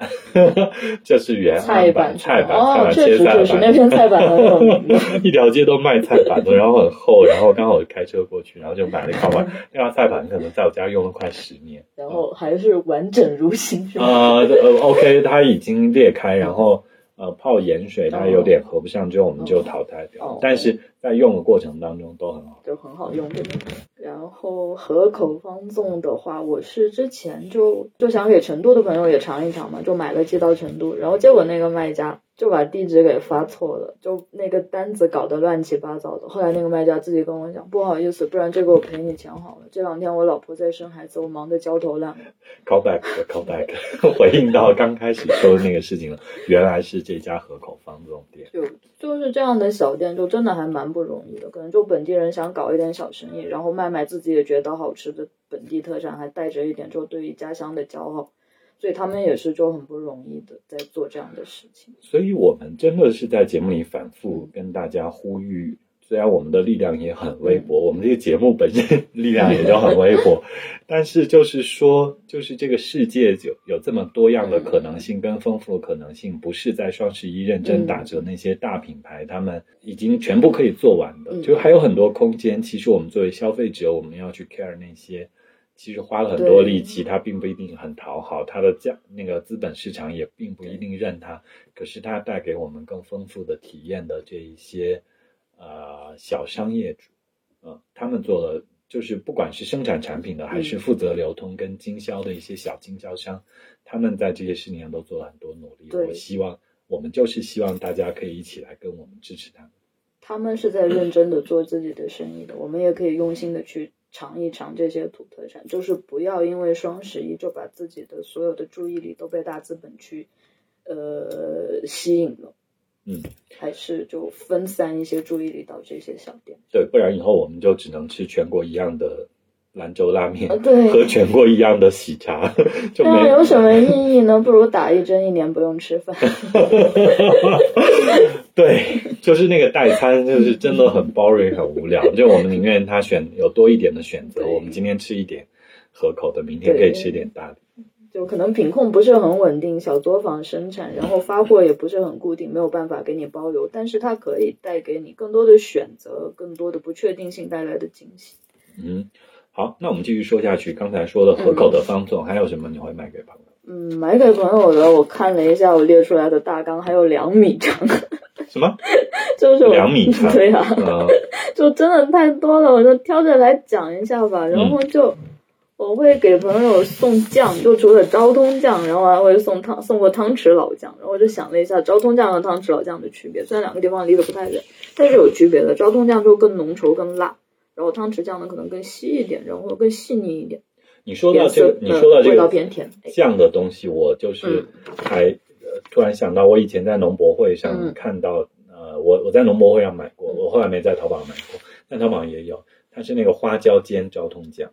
这是原菜案板板菜板，菜哦，板确实确实，切菜板，那片菜板很有名。一条街都卖菜板的，然后很厚，然后刚好开车过去，然后就买了一块板，那块菜板可能在我家用了快十年。然后还是完整如新，是吧？啊呃呃，OK，它已经裂开，然后呃泡盐水，它有点合不上，之后我们就淘汰掉。哦但是在用的过程当中都很好。就很好用的那种。然后河口方粽的话，我是之前就就想给成都的朋友也尝一尝嘛，就买了寄到成都，然后结果那个卖家就把地址给发错了，就那个单子搞得乱七八糟的。后来那个卖家自己跟我讲，不好意思，不然这个我赔你钱好了。这两天我老婆在生孩子，我忙得焦头烂额。call back call back，回应到刚开始说的那个事情了，原来是这家河口方粽店。就就是这样的小店，就真的还蛮不容易的。可能就本地人想搞一点小生意，然后卖买自己也觉得好吃的本地特产，还带着一点就对于家乡的骄傲，所以他们也是就很不容易的在做这样的事情。所以我们真的是在节目里反复跟大家呼吁，虽然我们的力量也很微薄，我们这个节目本身 力量也就很微薄，但是就是说，就是这个世界有有这么多样的可能性跟丰富的可能性，不是在双十一认真打折那些大品牌他们已经全部可以做完的，嗯就还有很多空间。其实我们作为消费者，我们要去 care 那些。其实花了很多力气，它并不一定很讨好，它的价那个资本市场也并不一定认它，可是它带给我们更丰富的体验的这一些呃小商业主，呃，他们做了就是不管是生产产品的，还是负责流通跟经销的一些小经销商，他们在这些事情上都做了很多努力。我希望我们就是希望大家可以一起来跟我们支持他们。他们是在认真的做自己的生意的，我们也可以用心的去尝一尝这些土特产，就是不要因为双十一就把自己的所有的注意力都被大资本去呃吸引了。嗯，还是就分散一些注意力到这些小店。对，不然以后我们就只能吃全国一样的兰州拉面，呃对喝全国一样的喜茶，就那没有什么意义呢？不如打一针，一年不用吃饭。对，就是那个代餐，就是真的很 boring，很无聊。就我们宁愿他选有多一点的选择，我们今天吃一点河口的，明天可以吃一点大理。就可能品控不是很稳定，小作坊生产，然后发货也不是很固定，没有办法给你包邮，但是它可以带给你更多的选择，更多的不确定性带来的惊喜。嗯，好，那我们继续说下去。刚才说的河口的方粽，还有什么你会卖给朋友？嗯，买给朋友的，我看了一下我列出来的大纲，还有两米长，什么？就是两米长对啊，呃，就真的太多了，我就挑着来讲一下吧。然后就、我会给朋友送酱，就除了昭通酱，然后还会送汤，送过汤池老酱。然后我就想了一下，昭通酱和汤池老酱的区别，虽然两个地方离得不太远，但是有区别的。昭通酱就更浓稠、更辣，然后汤池酱呢可能更稀一点，然后更细腻一点，你说到这个，你说到嗯味道这个偏甜。哎酱的东西，我就是还、呃突然想到，我以前在农博会上嗯看到，呃，我我在农博会上买过，我后来没在淘宝买过，但淘宝也有，它是那个花椒煎昭通酱。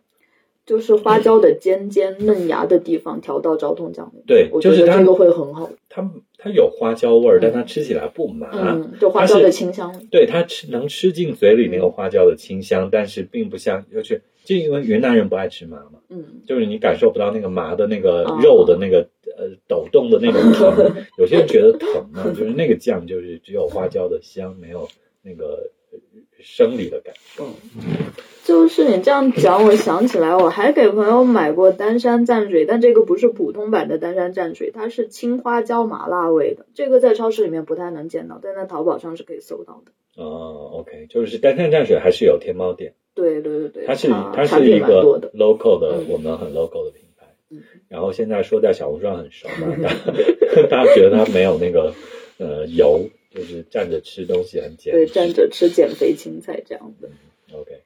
就是花椒的尖尖嫩芽的地方调到昭通酱里，对我觉就是它得这个会很好。它它有花椒味儿，嗯但它吃起来不麻。嗯，就花椒的清香。对它吃能吃进嘴里那个花椒的清香，但是并不像，就是就因为云南人不爱吃麻嘛，嗯，就是你感受不到那个麻的那个哦肉的那个、呃抖动的那种疼。有些人觉得疼呢，就是那个酱就是只有花椒的香，没有那个呃生理的感受。就是你这样讲，我想起来，我还给朋友买过丹山蘸水，但这个不是普通版的丹山蘸水，它是青花椒麻辣味的。这个在超市里面不太能见到，但在淘宝上是可以搜到的。哦，OK，就是丹山蘸水还是有天猫店。对对对对，它是它它是一个，local 的，嗯我们很 local 的品牌。嗯然后现在说在小红书上很熟嘛，大 大家觉得它没有那个呃油，就是站着吃东西很简对，站着吃减肥青菜这样的。OK，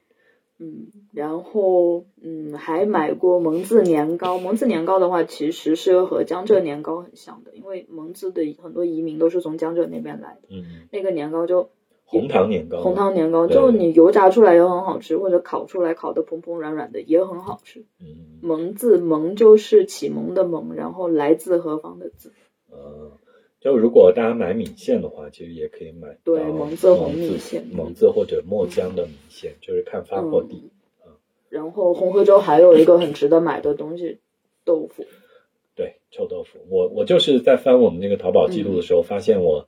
嗯，然后嗯，还买过蒙自年糕。蒙自年糕的话，其实是和江浙年糕很像的，因为蒙自的很多移民都是从江浙那边来的。嗯，那个年糕就红糖年糕，红，糖年糕，对就你油炸出来也很好吃，或者烤出来烤的蓬蓬软软的也很好吃。嗯蒙自蒙就是启蒙的蒙，然后来自何方的自。呃，就如果大家买米线的话，其实也可以买对蒙自红米线。蒙自或者墨江的米线，就是看发货地。嗯，然后红河州还有一个很值得买的东西，豆腐。对，臭豆腐，我我就是在翻我们那个淘宝记录的时候，发现我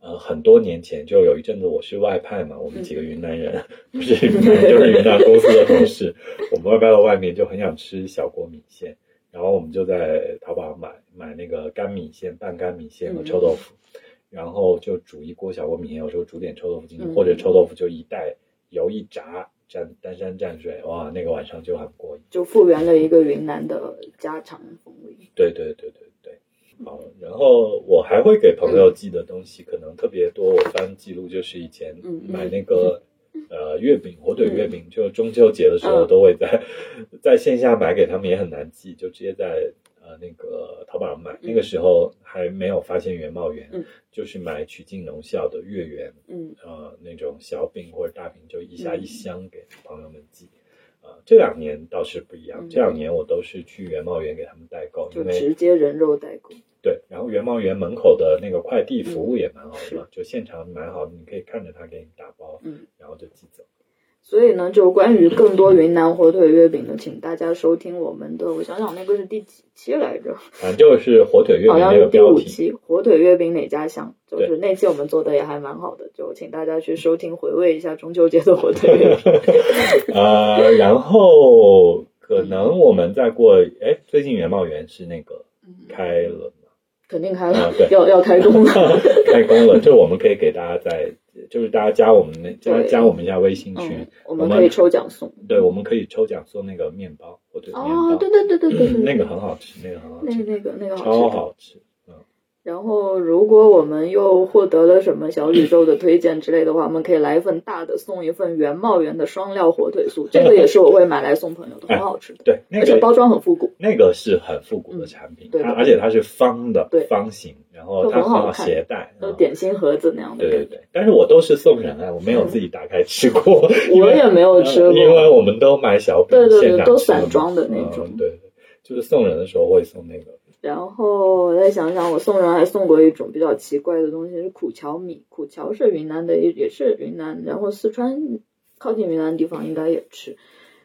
呃很多年前就有一阵子我是外派嘛，我们几个云南人、不是云南人就是云南公司的同事，我们外派到外面就很想吃小锅米线，然后我们就在淘宝买买那个干米线、半干米线和臭豆腐，然后就煮一锅小锅米线，有时候煮点臭豆腐进去，嗯或者臭豆腐就一袋油一炸。蘸丹山蘸水，哇，那个晚上就很过瘾。就复原了一个云南的家常风味。对对对对对，好，然后我还会给朋友寄的东西可能特别多。我翻记录就是以前买那个 呃月饼，火腿月饼，就中秋节的时候嗯都会在 在线下买给他们，也很难寄，就直接在呃那个淘宝上买。那个时候还没有发现原貌园嗯，就是买曲靖农校的月圆，嗯。呃那种小饼或者大饼，就一下嗯一箱给朋友们寄。呃，这两年倒是不一样，嗯。这两年我都是去原貌园给他们代购，就因为直接人肉代购。对，然后原貌园门口的那个快递服嗯。务也蛮好的嘛，就现场买好，你可以看着他给你打包，嗯，然后就寄走。所以呢，就关于更多云南火腿月饼的，请大家收听我们的，我想想那个是第几期来着？反正就是火腿月饼那好像是第五期，火腿月饼哪家香？就是那期我们做的也还蛮好的，就请大家去收听回味一下中秋节的火腿月饼。呃，然后可能我们再过，哎，最近元茂园是那个开了吗？肯定开了啊对，要要开工了。开工了，这我们可以给大家在，就是大家加我们那加加我们一下微信群嗯，，我们可以抽奖送。对，我们可以抽奖送那个面包，火腿面包，哦，对对对对对对，那个很好吃，那个很好吃，那个那个那个好吃超好吃。然后，如果我们又获得了什么小宇宙的推荐之类的话，我们可以来一份大的，送一份原茂源的双料火腿酥，这个也是我会买来送朋友的，很好吃的，对，那个而且包装很复古。那个是很复古的产品，对对它而且它是方的对，方形，然后它很好携带，就嗯点心盒子那样的。对对对，但是我都是送人啊，我没有自己打开吃过，我也没有吃过呃因为我们都买小饼，对对对都散装的那种嗯对对，就是送人的时候会送那个，然后我再想想，我送人还送过一种比较奇怪的东西，是苦荞米。苦荞是云南的，也也是云南，然后四川靠近云南的地方应该也吃。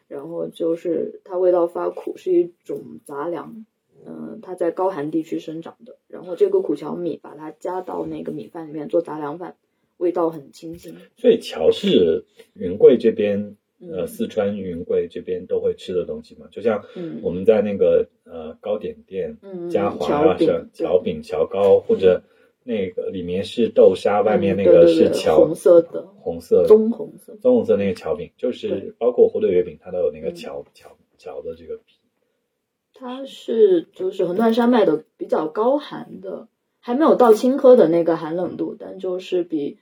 然后就是它味道发苦，是一种杂粮，嗯、它在高寒地区生长的。然后这个苦荞米把它加到那个米饭里面做杂粮饭，味道很清新。所以荞是云贵这边。呃，嗯四川云贵这边都会吃的东西嘛，就像嗯我们在那个呃糕点店，嗯，嘉华荞饼啊是，桥饼、桥糕，或者那个里面是豆沙，外面那个是桥红色的红色棕红色。棕红色那个桥饼，就是包括火腿月饼，它都有那个嗯荞荞荞的这个皮。它是就是横断山脉的比较高寒的，还没有到青稞的那个寒冷度，但就是比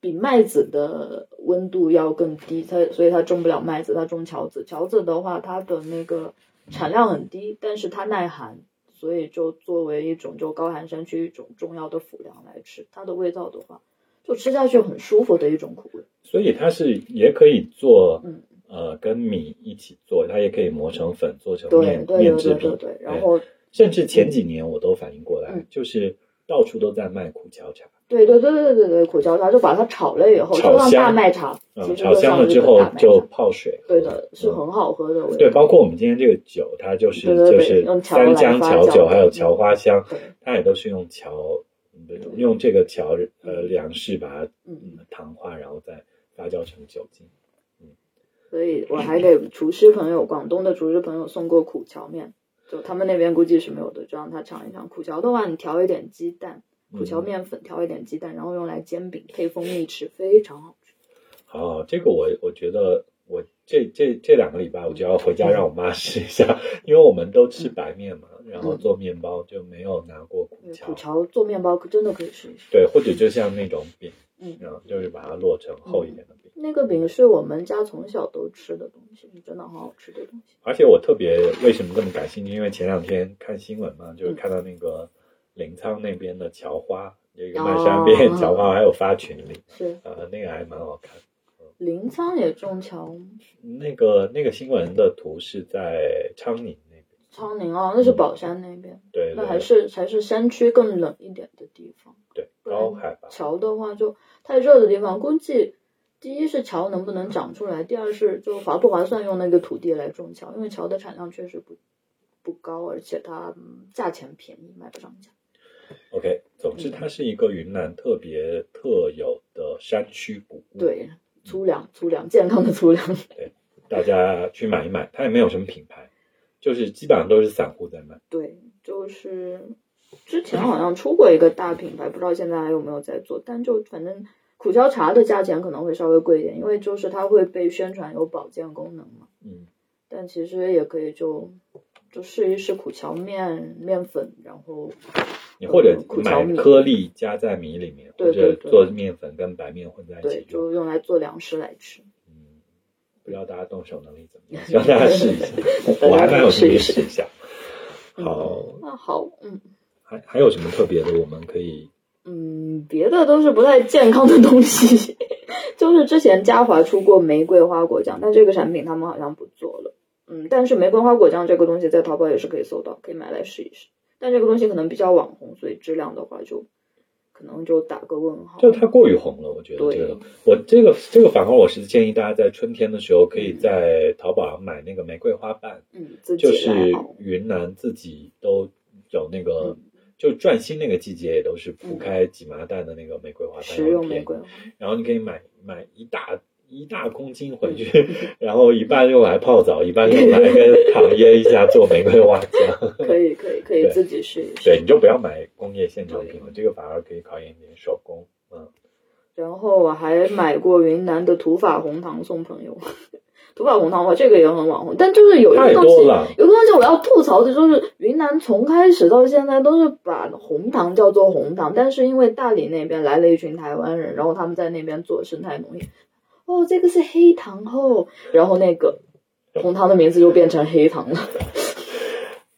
比麦子的温度要更低，它所以它种不了麦子，它种荞子。荞子的话，它的那个产量很低，但是它耐寒，所以就作为一种就高寒山区一种重要的辅粮来吃。它的味道的话，就吃下去很舒服的一种苦味。所以它是也可以做，嗯呃，跟米一起做，它也可以磨成粉做成对面面制品。对对对，然后甚至前几年我都反应过来，嗯就是到处都在卖苦荞茶，对对对对对对，苦荞茶就把它炒了以后，就像炒香大麦茶，嗯，炒香了之后就。泡水。对的，是嗯很好喝的。对，包括我们今天这个酒，它就是就是三江桥酒，还有的桥花香，对它也都是用桥，用这个桥呃粮食把它嗯嗯糖化，然后再发酵成酒精。嗯 所以我还给厨师朋友，广东的厨师朋友送过苦荞面，就他们那边估计是没有的，就让他尝一尝。苦荞的话，你调一点鸡蛋，苦荞嗯面粉调一点鸡蛋，然后用来煎饼，配蜂蜜吃，非常好吃。好，这个我我觉得我这这这两个礼拜我就要回家让我妈试一下，因为我们都吃白面嘛，然后做面包就没有拿过苦荞。苦荞做面包可真的可以试一试。对，或者就像那种饼，嗯，然后就是把它落成厚一点的饼。那个饼是我们家从小都吃的东西，真的很好吃的东西。而且我特别为什么这么感兴趣？因为前两天看新闻嘛，就是看到那个临沧那边的桥花，有一个漫山遍野桥花，还有发群里，是呃，那个还蛮好看。临沧也种桥，那个那个新闻的图是在昌宁那边，昌宁哦，那是宝山那边，对，那还是还是山区更冷一点的地方。对，高海拔。桥的话就太热的地方，估计第一是桥能不能长出来，第二是就划不划算用那个土地来种桥，因为桥的产量确实不不高，而且它价钱便宜，卖不上价。OK，总之它是一个云南特别特有的山区谷物。对，粗粮粗粮，健康的粗粮。对，大家去买一买，它也没有什么品牌，就是基本上都是散户在卖。对，就是之前好像出过一个大品牌，不知道现在还有没有在做，但就反正苦荞茶的价钱可能会稍微贵一点，因为就是它会被宣传有保健功能嘛。嗯，但其实也可以就就试一试苦荞面面粉，然后你或者买苦荞米颗粒加在米里面，对对对或者做面粉跟白面混在一，起用。就用来做粮食来吃。嗯，不知道大家动手能力怎么样，希望大家试一下。大我还家蛮有兴趣试一试一下。好，那好，嗯还还有什么特别的？我们可以嗯，别的都是不太健康的东西，就是之前嘉华出过玫瑰花果酱，但这个产品他们好像不做了。嗯，但是玫瑰花果酱这个东西在淘宝也是可以搜到，可以买来试一试。但这个东西可能比较网红，所以质量的话就可能就打个问号。就它过于红了，我觉得对这个，我这个这个反而我是建议大家在春天的时候可以在淘宝上买那个玫瑰花瓣，嗯，就是。云南自己都有那个，嗯就转心那个季节也都是铺开几麻袋的那个玫瑰花瓣，食用玫瑰花，然后你可以买买一大一大公斤回去，然后一半用来泡澡，一半用来跟糖腌一下做玫瑰花酱。可以可以可以对自己试一试。对，你就不要买工业现成品了，这个反而可以考验一点手工。嗯，然后我还买过云南的土法红糖送朋友，土法红糖哇，这个也很网红，但就是有一东西，有个东西我要吐槽的就是云南从开始到现在都是把红糖叫做红糖，但是因为大理那边来了一群台湾人，然后他们在那边做生态农业，哦，这个是黑糖哦，然后那个红糖的名字就变成黑糖了。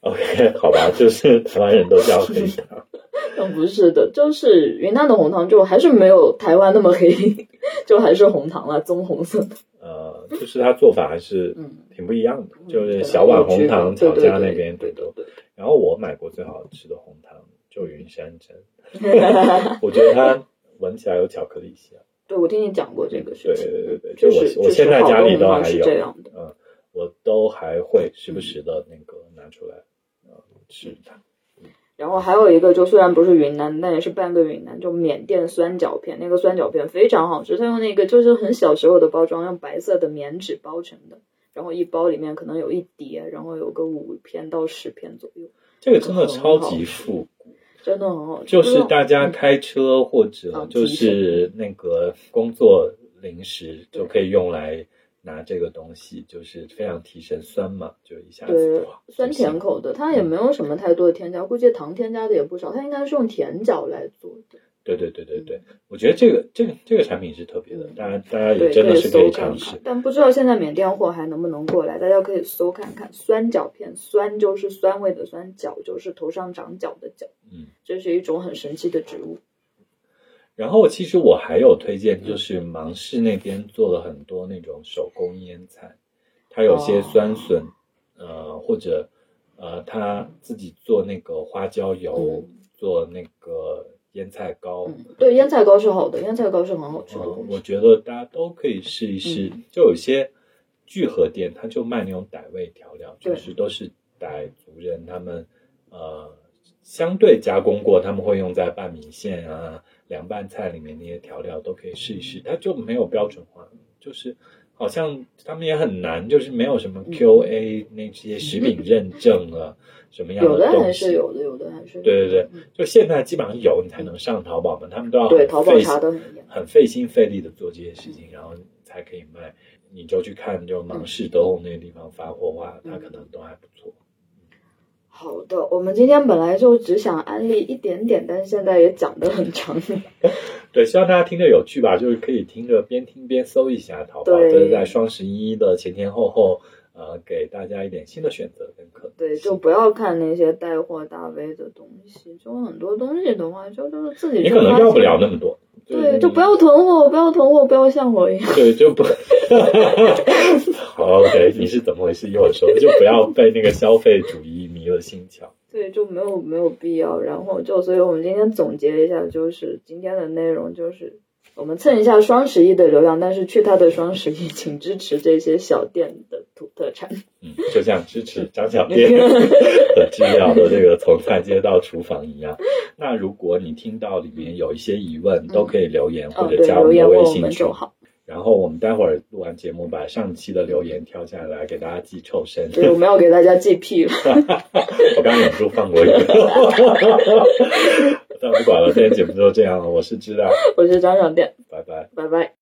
OK，好吧，就是台湾人都叫黑糖。嗯，不是的，就是云南的红糖就还是没有台湾那么黑，就还是红糖了，棕红色的。呃，就是它做法还是嗯，挺不一样的，嗯就是小碗红糖，对对对草家那边最多。对然后我买过最好吃的红糖就云山珍，对我觉得它闻起来有巧克力香。对，我听你讲过这个事对情。对对对，就就是我我现在家里都还是有，这样的。嗯，我都还会时不时的那个拿出来，呃，吃它。然后还有一个，就虽然不是云南，但也是半个云南，就缅甸酸角片。那个酸角片非常好吃，它用那个就是很小时候的包装，用白色的棉纸包成的，然后一包里面可能有一碟，然后有个五片到十片左右，这个真的超级复古，真的很好吃。就是大嗯家开车或者啊就是那个工作零食就可以用来拿这个东西，就是非常提神酸嘛，就一下子酸甜口的，它也没有什么太多的添加，估计糖添加的也不少，它应该是用甜角来做的。对对对对对，我觉得这个这个这个产品是特别的，嗯大家大家也，真的是可以尝试看看。。但不知道现在缅甸货还能不能过来，大家可以搜看看。酸角片，酸就是酸味的酸，角就是头上长角的角。嗯，这是一种很神奇的植物。然后其实我还有推荐，就是芒市那边做了很多那种手工腌菜，它有些酸笋，呃或者呃他自己做那个花椒油，做那个腌菜糕。嗯，对，腌菜糕是好的，腌菜糕是很好吃的。我觉得大家都可以试一试。嗯就有些聚合店，它就卖那种傣味调料，就是都是傣族人他们呃相对加工过，他们会用在拌米线啊、凉拌菜里面那些调料都可以试一试。它就没有标准化，就是好像他们也很难，就是没有什么嗯 QA 那些食品认证啊，什么样有的东西。还是有的，有的还是对对对嗯，就现在基本上有你才能上淘宝嘛，他们都要对，很淘宝查的很。很费心费力的做这些事情，然后才可以卖。你就去看，就芒市、德宏那个地方发货的话，它可能都还不错。好的，我们今天本来就只想安利一点点，但是现在也讲得很长。对，希望大家听着有趣吧，就是可以听着边听边搜一下淘宝，就是在双十一的前前后后，呃，给大家一点新的选择跟可能。对，就不要看那些带货大 V 的东西，就很多东西的话，就就是自己你可能要不了那么多。对，就不要囤货，不要囤货，不要像我一样。对，就不。好，OK，你是怎么回事？一会儿说，就不要被那个消费主义迷了心窍。对，就没有没有必要。然后就，所以我们今天总结一下，就是今天的内容就是我们蹭一下双十一的流量，但是去他的双十一，请支持这些小店的土特产。嗯，就像支持张小 店的治疗的这个从菜街到厨房一样。那如果你听到里面有一些疑问，都可以留言或者加我们的微信就。好。然后我们待会儿录完节目，把上期的留言挑下来给大家记臭声。对，我们要给大家记屁了。我刚刚忍不住放过一个。但不管了，今天节目就这样了。我是知了，我是张小店，拜拜。拜拜。